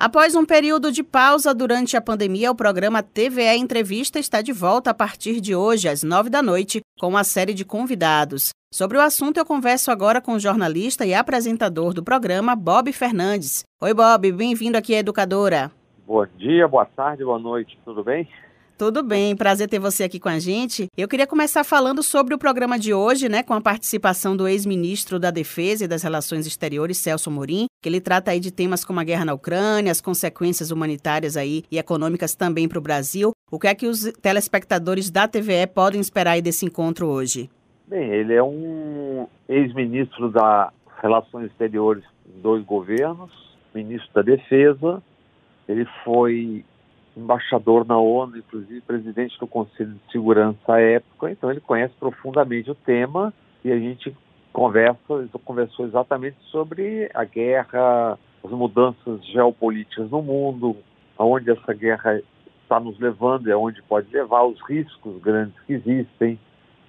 Após um período de pausa durante a pandemia, o programa TVE Entrevista está de volta a partir de hoje, às nove da noite, com uma série de convidados. Sobre o assunto, eu converso agora com o jornalista e apresentador do programa, Bob Fernandes. Oi, Bob, bem-vindo aqui à Educadora. Bom dia, boa tarde, boa noite, tudo bem? Tudo bem, prazer ter você aqui com a gente. Eu queria começar falando sobre o programa de hoje, né, com a participação do ex-ministro da Defesa e das Relações Exteriores, Celso Morim, que ele trata aí de temas como a guerra na Ucrânia, as consequências humanitárias aí e econômicas também para o Brasil. O que é que os telespectadores da TVE podem esperar aí desse encontro hoje? Bem, ele é um ex-ministro das Relações Exteriores em dois governos, ministro da Defesa, ele foi embaixador na ONU, inclusive presidente do Conselho de Segurança à época, então ele conhece profundamente o tema e a gente conversa, conversou exatamente sobre a guerra, as mudanças geopolíticas no mundo, aonde essa guerra está nos levando e aonde pode levar, os riscos grandes que existem,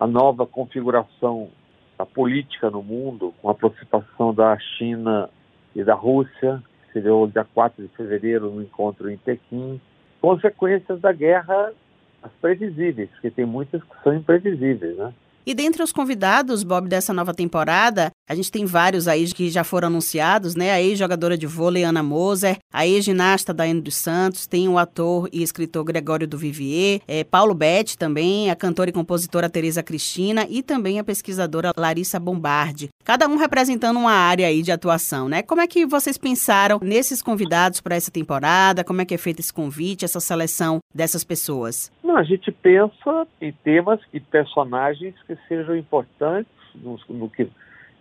a nova configuração da política no mundo, com a aproximação da China e da Rússia, que seria o dia 4 de fevereiro no encontro em Pequim, consequências da guerra, as previsíveis, porque tem muitas que são imprevisíveis, né? E dentre os convidados, Bob, dessa nova temporada, a gente tem vários aí que já foram anunciados, né? A ex-jogadora de vôlei Ana Moser, a ex-ginasta Daiane dos Santos, tem o ator e escritor Gregório do Vivier, é, Paulo Betti também, a cantora e compositora Tereza Cristina e também a pesquisadora Larissa Bombardi. Cada um representando uma área aí de atuação, né? Como é que vocês pensaram nesses convidados para essa temporada? Como é que é feito esse convite, essa seleção dessas pessoas? Não, a gente pensa em temas e personagens que sejam importantes no, no que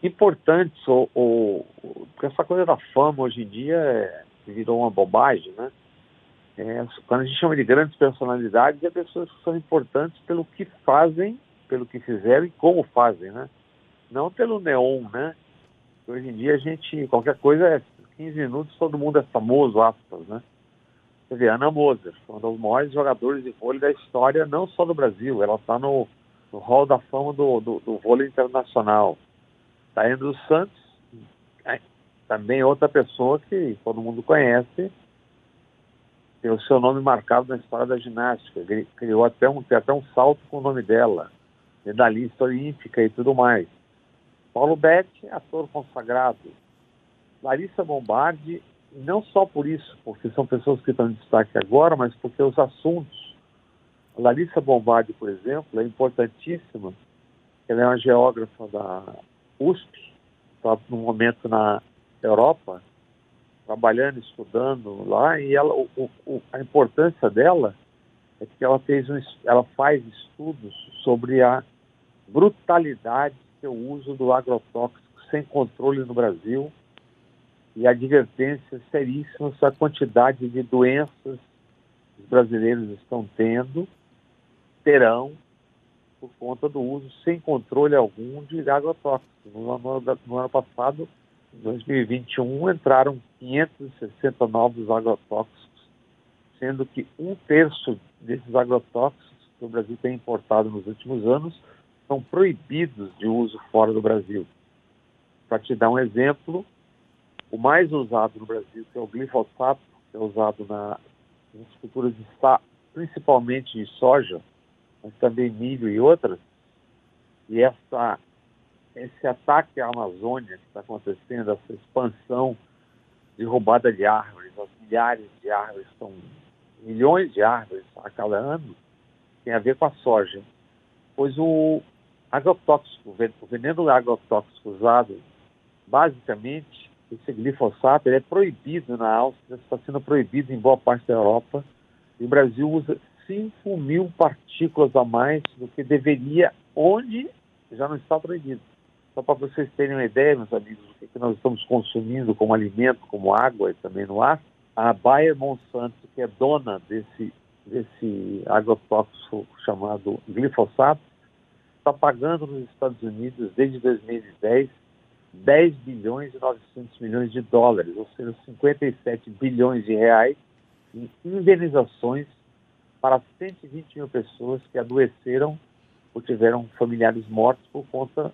importantes, ou, ou, porque essa coisa da fama hoje em dia é, virou uma bobagem, né? É, quando a gente chama de grandes personalidades, é pessoas que são importantes pelo que fazem, pelo que fizeram e como fazem, né? Não pelo neon, né? Hoje em dia a gente, qualquer coisa é 15 minutos, todo mundo é famoso, aspas, né? Quer dizer, Ana Moser, uma das maiores jogadores de vôlei da história, não só do Brasil, ela está no, no hall da fama do, do, do vôlei internacional. Taiane dos Santos, também outra pessoa que todo mundo conhece, tem o seu nome marcado na história da ginástica, criou até um, até um salto com o nome dela, medalhista olímpica e tudo mais. Paulo Betti, ator consagrado. Larissa Bombardi, não só por isso, porque são pessoas que estão em destaque agora, mas porque os assuntos. A Larissa Bombardi, por exemplo, é importantíssima. Ela é uma geógrafa da USP, está no momento na Europa, trabalhando, estudando lá, e ela, o, o, a importância dela é que ela, fez um, ela faz estudos sobre a brutalidade que é o uso do agrotóxico sem controle no Brasil e advertências seríssimas a quantidade de doenças que os brasileiros estão tendo, terão por conta do uso sem controle algum de agrotóxicos. No ano, no ano passado, em 2021, entraram 560 novos agrotóxicos, sendo que um terço desses agrotóxicos que o Brasil tem importado nos últimos anos são proibidos de uso fora do Brasil. Para te dar um exemplo, o mais usado no Brasil, que é o glifosato, que é usado na, nas culturas de, principalmente de soja, mas também milho e outras, e essa, esse ataque à Amazônia que está acontecendo, essa expansão de roubada de árvores, as milhares de árvores, são milhões de árvores a cada ano, tem a ver com a soja. Pois o agrotóxico, o veneno agrotóxico usado, basicamente, esse glifosato, ele é proibido na Áustria, está sendo proibido em boa parte da Europa, e o Brasil usa 5 mil partículas a mais do que deveria, onde já não está proibido. Só para vocês terem uma ideia, meus amigos, do que, que nós estamos consumindo como alimento, como água e também no ar, a Bayer Monsanto, que é dona desse, desse agrotóxico chamado glifosato, está pagando nos Estados Unidos, desde 2010, 10 bilhões e 900 milhões de dólares, ou seja, 57 bilhões de reais em indenizações para 120 mil pessoas que adoeceram ou tiveram familiares mortos por conta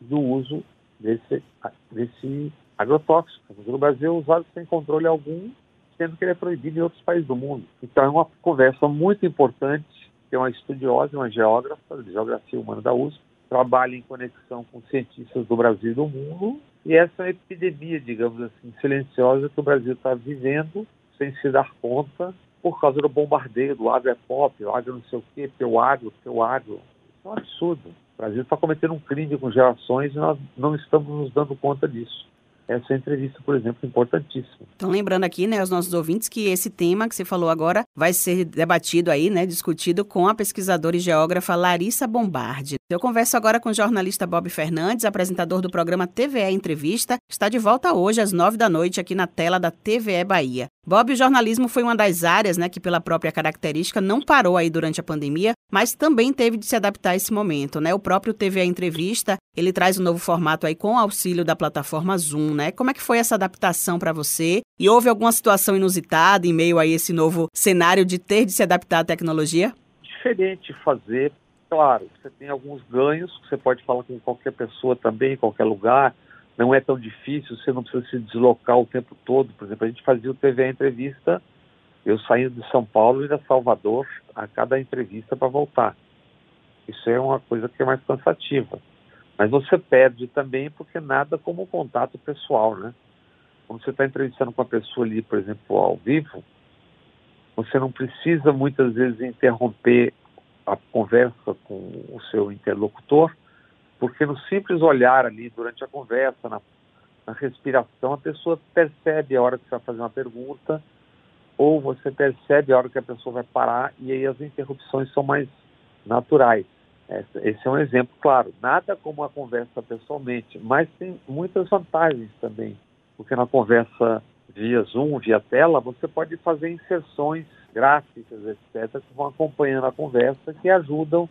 do uso desse, desse agrotóxico. No Brasil, usado sem controle algum sendo que ele é proibido em outros países do mundo. Então é uma conversa muito importante, tem uma estudiosa, uma geógrafa, de geografia humana da USP, trabalha em conexão com cientistas do Brasil e do mundo, e essa é epidemia, digamos assim, silenciosa que o Brasil está vivendo sem se dar conta por causa do bombardeio do agro é pop, o agro não sei o quê, teu agro, teu agro. Isso é um absurdo. O Brasil está cometendo um crime com gerações e nós não estamos nos dando conta disso essa entrevista, por exemplo, é importantíssima. Então, lembrando aqui, né, aos nossos ouvintes, que esse tema que você falou agora vai ser debatido aí, né, discutido com a pesquisadora e geógrafa Larissa Bombardi. Eu converso agora com o jornalista Bob Fernandes, apresentador do programa TVE Entrevista, está de volta hoje às nove da noite aqui na tela da TVE Bahia. Bob, o jornalismo foi uma das áreas, né, que pela própria característica não parou aí durante a pandemia, mas também teve de se adaptar a esse momento, né? O próprio TVE Entrevista, ele traz um novo formato aí com o auxílio da plataforma Zoom, né? Como é que foi essa adaptação para você? E houve alguma situação inusitada em meio a esse novo cenário de ter de se adaptar à tecnologia? Diferente fazer, claro, você tem alguns ganhos, você pode falar com qualquer pessoa também, em qualquer lugar, não é tão difícil, você não precisa se deslocar o tempo todo. Por exemplo, a gente fazia o TV Entrevista, eu saindo de São Paulo e de Salvador a cada entrevista para voltar. Isso é uma coisa que é mais cansativa. Mas você perde também porque nada como o contato pessoal, né? Quando você está entrevistando com a pessoa ali, por exemplo, ao vivo, você não precisa muitas vezes interromper a conversa com o seu interlocutor, porque no simples olhar ali durante a conversa, na, na respiração, a pessoa percebe a hora que você vai fazer uma pergunta, ou você percebe a hora que a pessoa vai parar, e aí as interrupções são mais naturais. Esse é um exemplo claro. Nada como a conversa pessoalmente, mas tem muitas vantagens também, porque na conversa via Zoom, via tela, você pode fazer inserções gráficas, etc., que vão acompanhando a conversa, que ajudam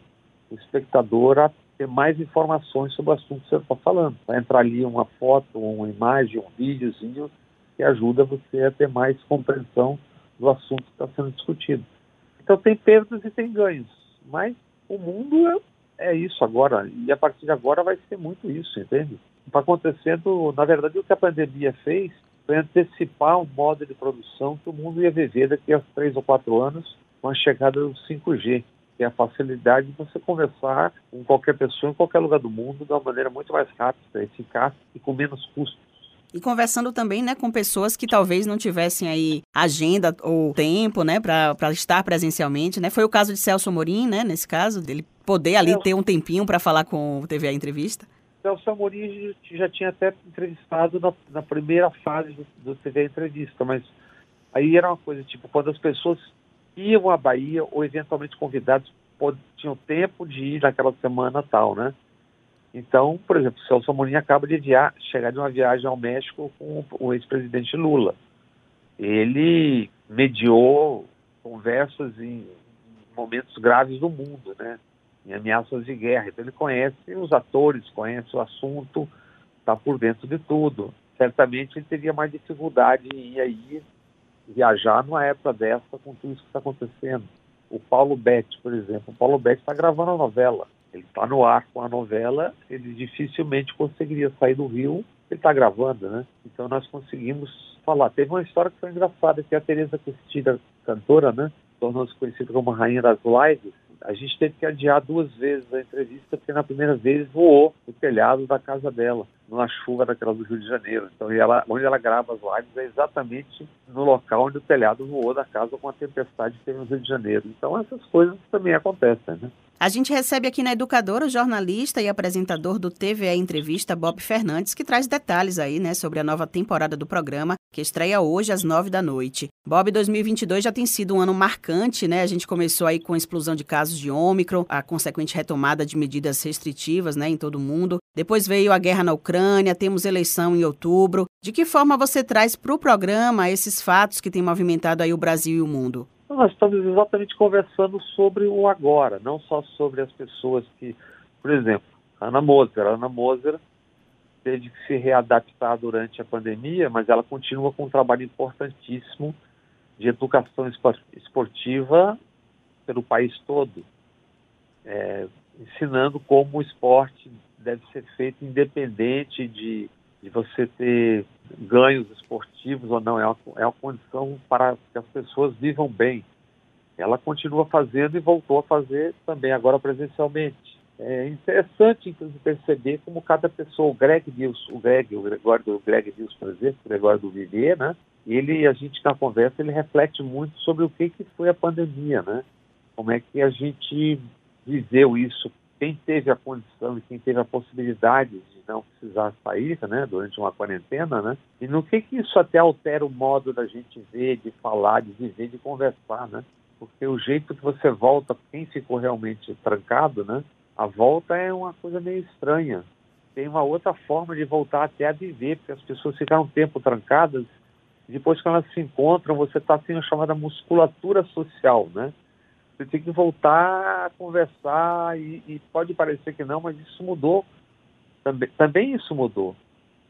o espectador a ter mais informações sobre o assunto que você está falando. Vai entrar ali uma foto, uma imagem, um videozinho que ajuda você a ter mais compreensão do assunto que está sendo discutido. Então tem perdas e tem ganhos, mas o mundo é, é isso agora e a partir de agora vai ser muito isso, entende? Está acontecendo, na verdade, o que a pandemia fez foi antecipar um modo de produção que o mundo ia viver daqui a três ou quatro anos com a chegada do 5G que é a facilidade de você conversar com qualquer pessoa em qualquer lugar do mundo de uma maneira muito mais rápida, eficaz e com menos custos. E conversando também, né, com pessoas que talvez não tivessem aí agenda ou tempo, né, para estar presencialmente, né? Foi o caso de Celso Amorim, né, nesse caso, dele poder ali ter um tempinho para falar com o TV a entrevista. Celso Amorim já tinha até entrevistado na, na primeira fase do, do TV entrevista, mas aí era uma coisa tipo quando as pessoas iam à Bahia ou eventualmente convidados tinham tempo de ir naquela semana tal, né? Então, por exemplo, o Celso Amorim acaba de via chegar de uma viagem ao México com o ex-presidente Lula. Ele mediou conversas em momentos graves do mundo, né? Em ameaças de guerra. Então ele conhece os atores, conhece o assunto, está por dentro de tudo. Certamente ele teria mais dificuldade em ir aí viajar numa época dessa com tudo isso que está acontecendo. O Paulo Betti, por exemplo, o Paulo Betti está gravando a novela. Ele está no ar com a novela, ele dificilmente conseguiria sair do Rio, ele está gravando, né? Então nós conseguimos falar. Teve uma história que foi engraçada, que a Tereza Cristina, cantora, né? Tornou-se conhecida como a rainha das lives a gente teve que adiar duas vezes a entrevista, porque na primeira vez voou o telhado da casa dela, numa chuva daquela do Rio de Janeiro. Então, ela, onde ela grava as lives é exatamente no local onde o telhado voou da casa com a tempestade que teve no Rio de Janeiro. Então, essas coisas também acontecem, né? A gente recebe aqui na Educadora o jornalista e apresentador do TVE Entrevista, Bob Fernandes, que traz detalhes aí, né, sobre a nova temporada do programa, que estreia hoje às nove da noite. Bob, 2022 já tem sido um ano marcante, né? A gente começou aí com a explosão de casos de Ômicron, a consequente retomada de medidas restritivas, né, em todo o mundo. Depois veio a guerra na Ucrânia, temos eleição em outubro. De que forma você traz para o programa esses fatos que têm movimentado aí o Brasil e o mundo? Nós estamos exatamente conversando sobre o agora, não só sobre as pessoas que, por exemplo, Ana Moser. Ana Moser teve que se readaptar durante a pandemia, mas ela continua com um trabalho importantíssimo de educação esportiva pelo país todo, é, ensinando como o esporte deve ser feito independente de, de você ter ganhos esportivos ou não, é uma, é uma condição para que as pessoas vivam bem. Ela continua fazendo e voltou a fazer também agora presencialmente. É interessante, inclusive, perceber como cada pessoa, o Greg Dias, o Greg, o Gregório do Greg Dias, por exemplo, o Gregório do Viver, né? Ele, a gente na conversa, ele reflete muito sobre o que, que foi a pandemia, né? Como é que a gente viveu isso, quem teve a condição e quem teve a possibilidade de não precisar sair, né, durante uma quarentena, né? E no que que isso até altera o modo da gente ver, de falar, de viver, de conversar, né? Porque o jeito que você volta, quem ficou realmente trancado, né? A volta é uma coisa meio estranha. Tem uma outra forma de voltar até a viver, porque as pessoas ficaram um tempo trancadas. Depois que elas se encontram, você está sendo a chamada musculatura social, né? Você tem que voltar a conversar e, e pode parecer que não, mas isso mudou. Também, também isso mudou.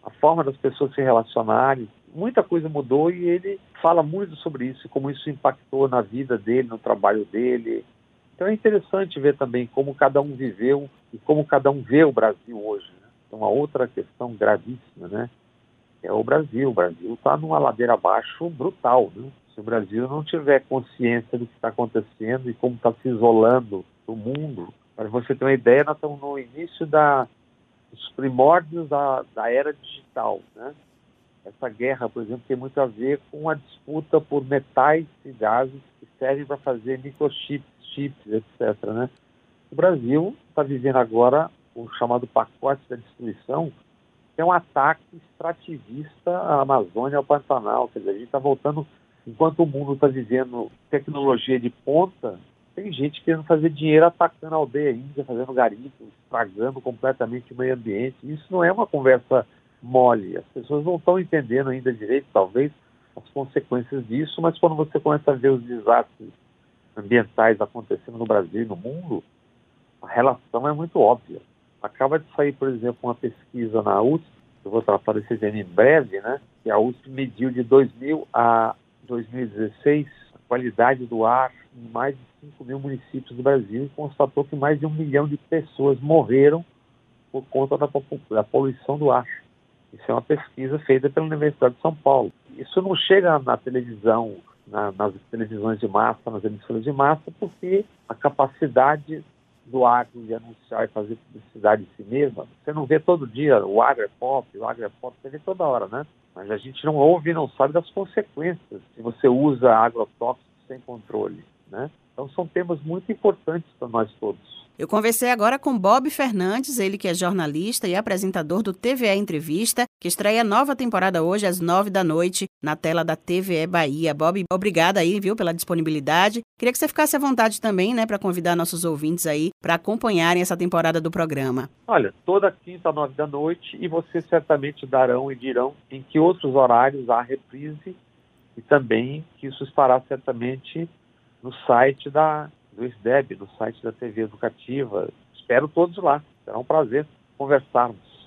A forma das pessoas se relacionarem, muita coisa mudou e ele fala muito sobre isso, como isso impactou na vida dele, no trabalho dele, então é interessante ver também como cada um viveu e como cada um vê o Brasil hoje. Né? Então, uma outra questão gravíssima, né? É o Brasil. O Brasil está numa ladeira abaixo brutal, né? O Brasil não tiver consciência do que está acontecendo e como está se isolando do mundo, para você ter uma ideia, nós estamos no início da, dos primórdios da, da era digital, né? Essa guerra, por exemplo, tem muito a ver com a disputa por metais e gases que servem para fazer microchips chips, etc. Né? O Brasil está vivendo agora o chamado pacote da destruição, que é um ataque extrativista à Amazônia, ao Pantanal. Quer dizer, a gente está voltando, enquanto o mundo está vivendo tecnologia de ponta, tem gente querendo fazer dinheiro atacando a aldeia índia, fazendo garimpo, estragando completamente o meio ambiente. Isso não é uma conversa mole. As pessoas não estão entendendo ainda direito, talvez, as consequências disso, mas quando você começa a ver os desastres ambientais acontecendo no Brasil e no mundo, a relação é muito óbvia. Acaba de sair, por exemplo, uma pesquisa na USP, eu vou tratar desse tema em breve, né? Que a USP mediu de 2000 a 2016 a qualidade do ar em mais de 5 mil municípios do Brasil e constatou que mais de um milhão de pessoas morreram por conta da, da poluição do ar. Isso é uma pesquisa feita pela Universidade de São Paulo. Isso não chega na televisão na, nas televisões de massa, nas emissoras de massa, porque a capacidade do agro de anunciar e fazer publicidade em si mesma, você não vê todo dia o agro é pop, o agro é pop, você vê toda hora, né? Mas a gente não ouve e não sabe das consequências se você usa agrotóxicos sem controle, né? Então são temas muito importantes para nós todos. Eu conversei agora com Bob Fernandes, ele que é jornalista e apresentador do TVE Entrevista, que estreia nova temporada hoje às nove da noite na tela da TVE Bahia. Bob, obrigada aí, viu, pela disponibilidade. Queria que você ficasse à vontade também, né, para convidar nossos ouvintes aí para acompanharem essa temporada do programa. Olha, toda quinta, nove da noite, e vocês certamente darão e dirão em que outros horários há reprise e também que isso estará certamente no site da do SDEB, no site da TV Educativa. Espero todos lá. Será um prazer conversarmos.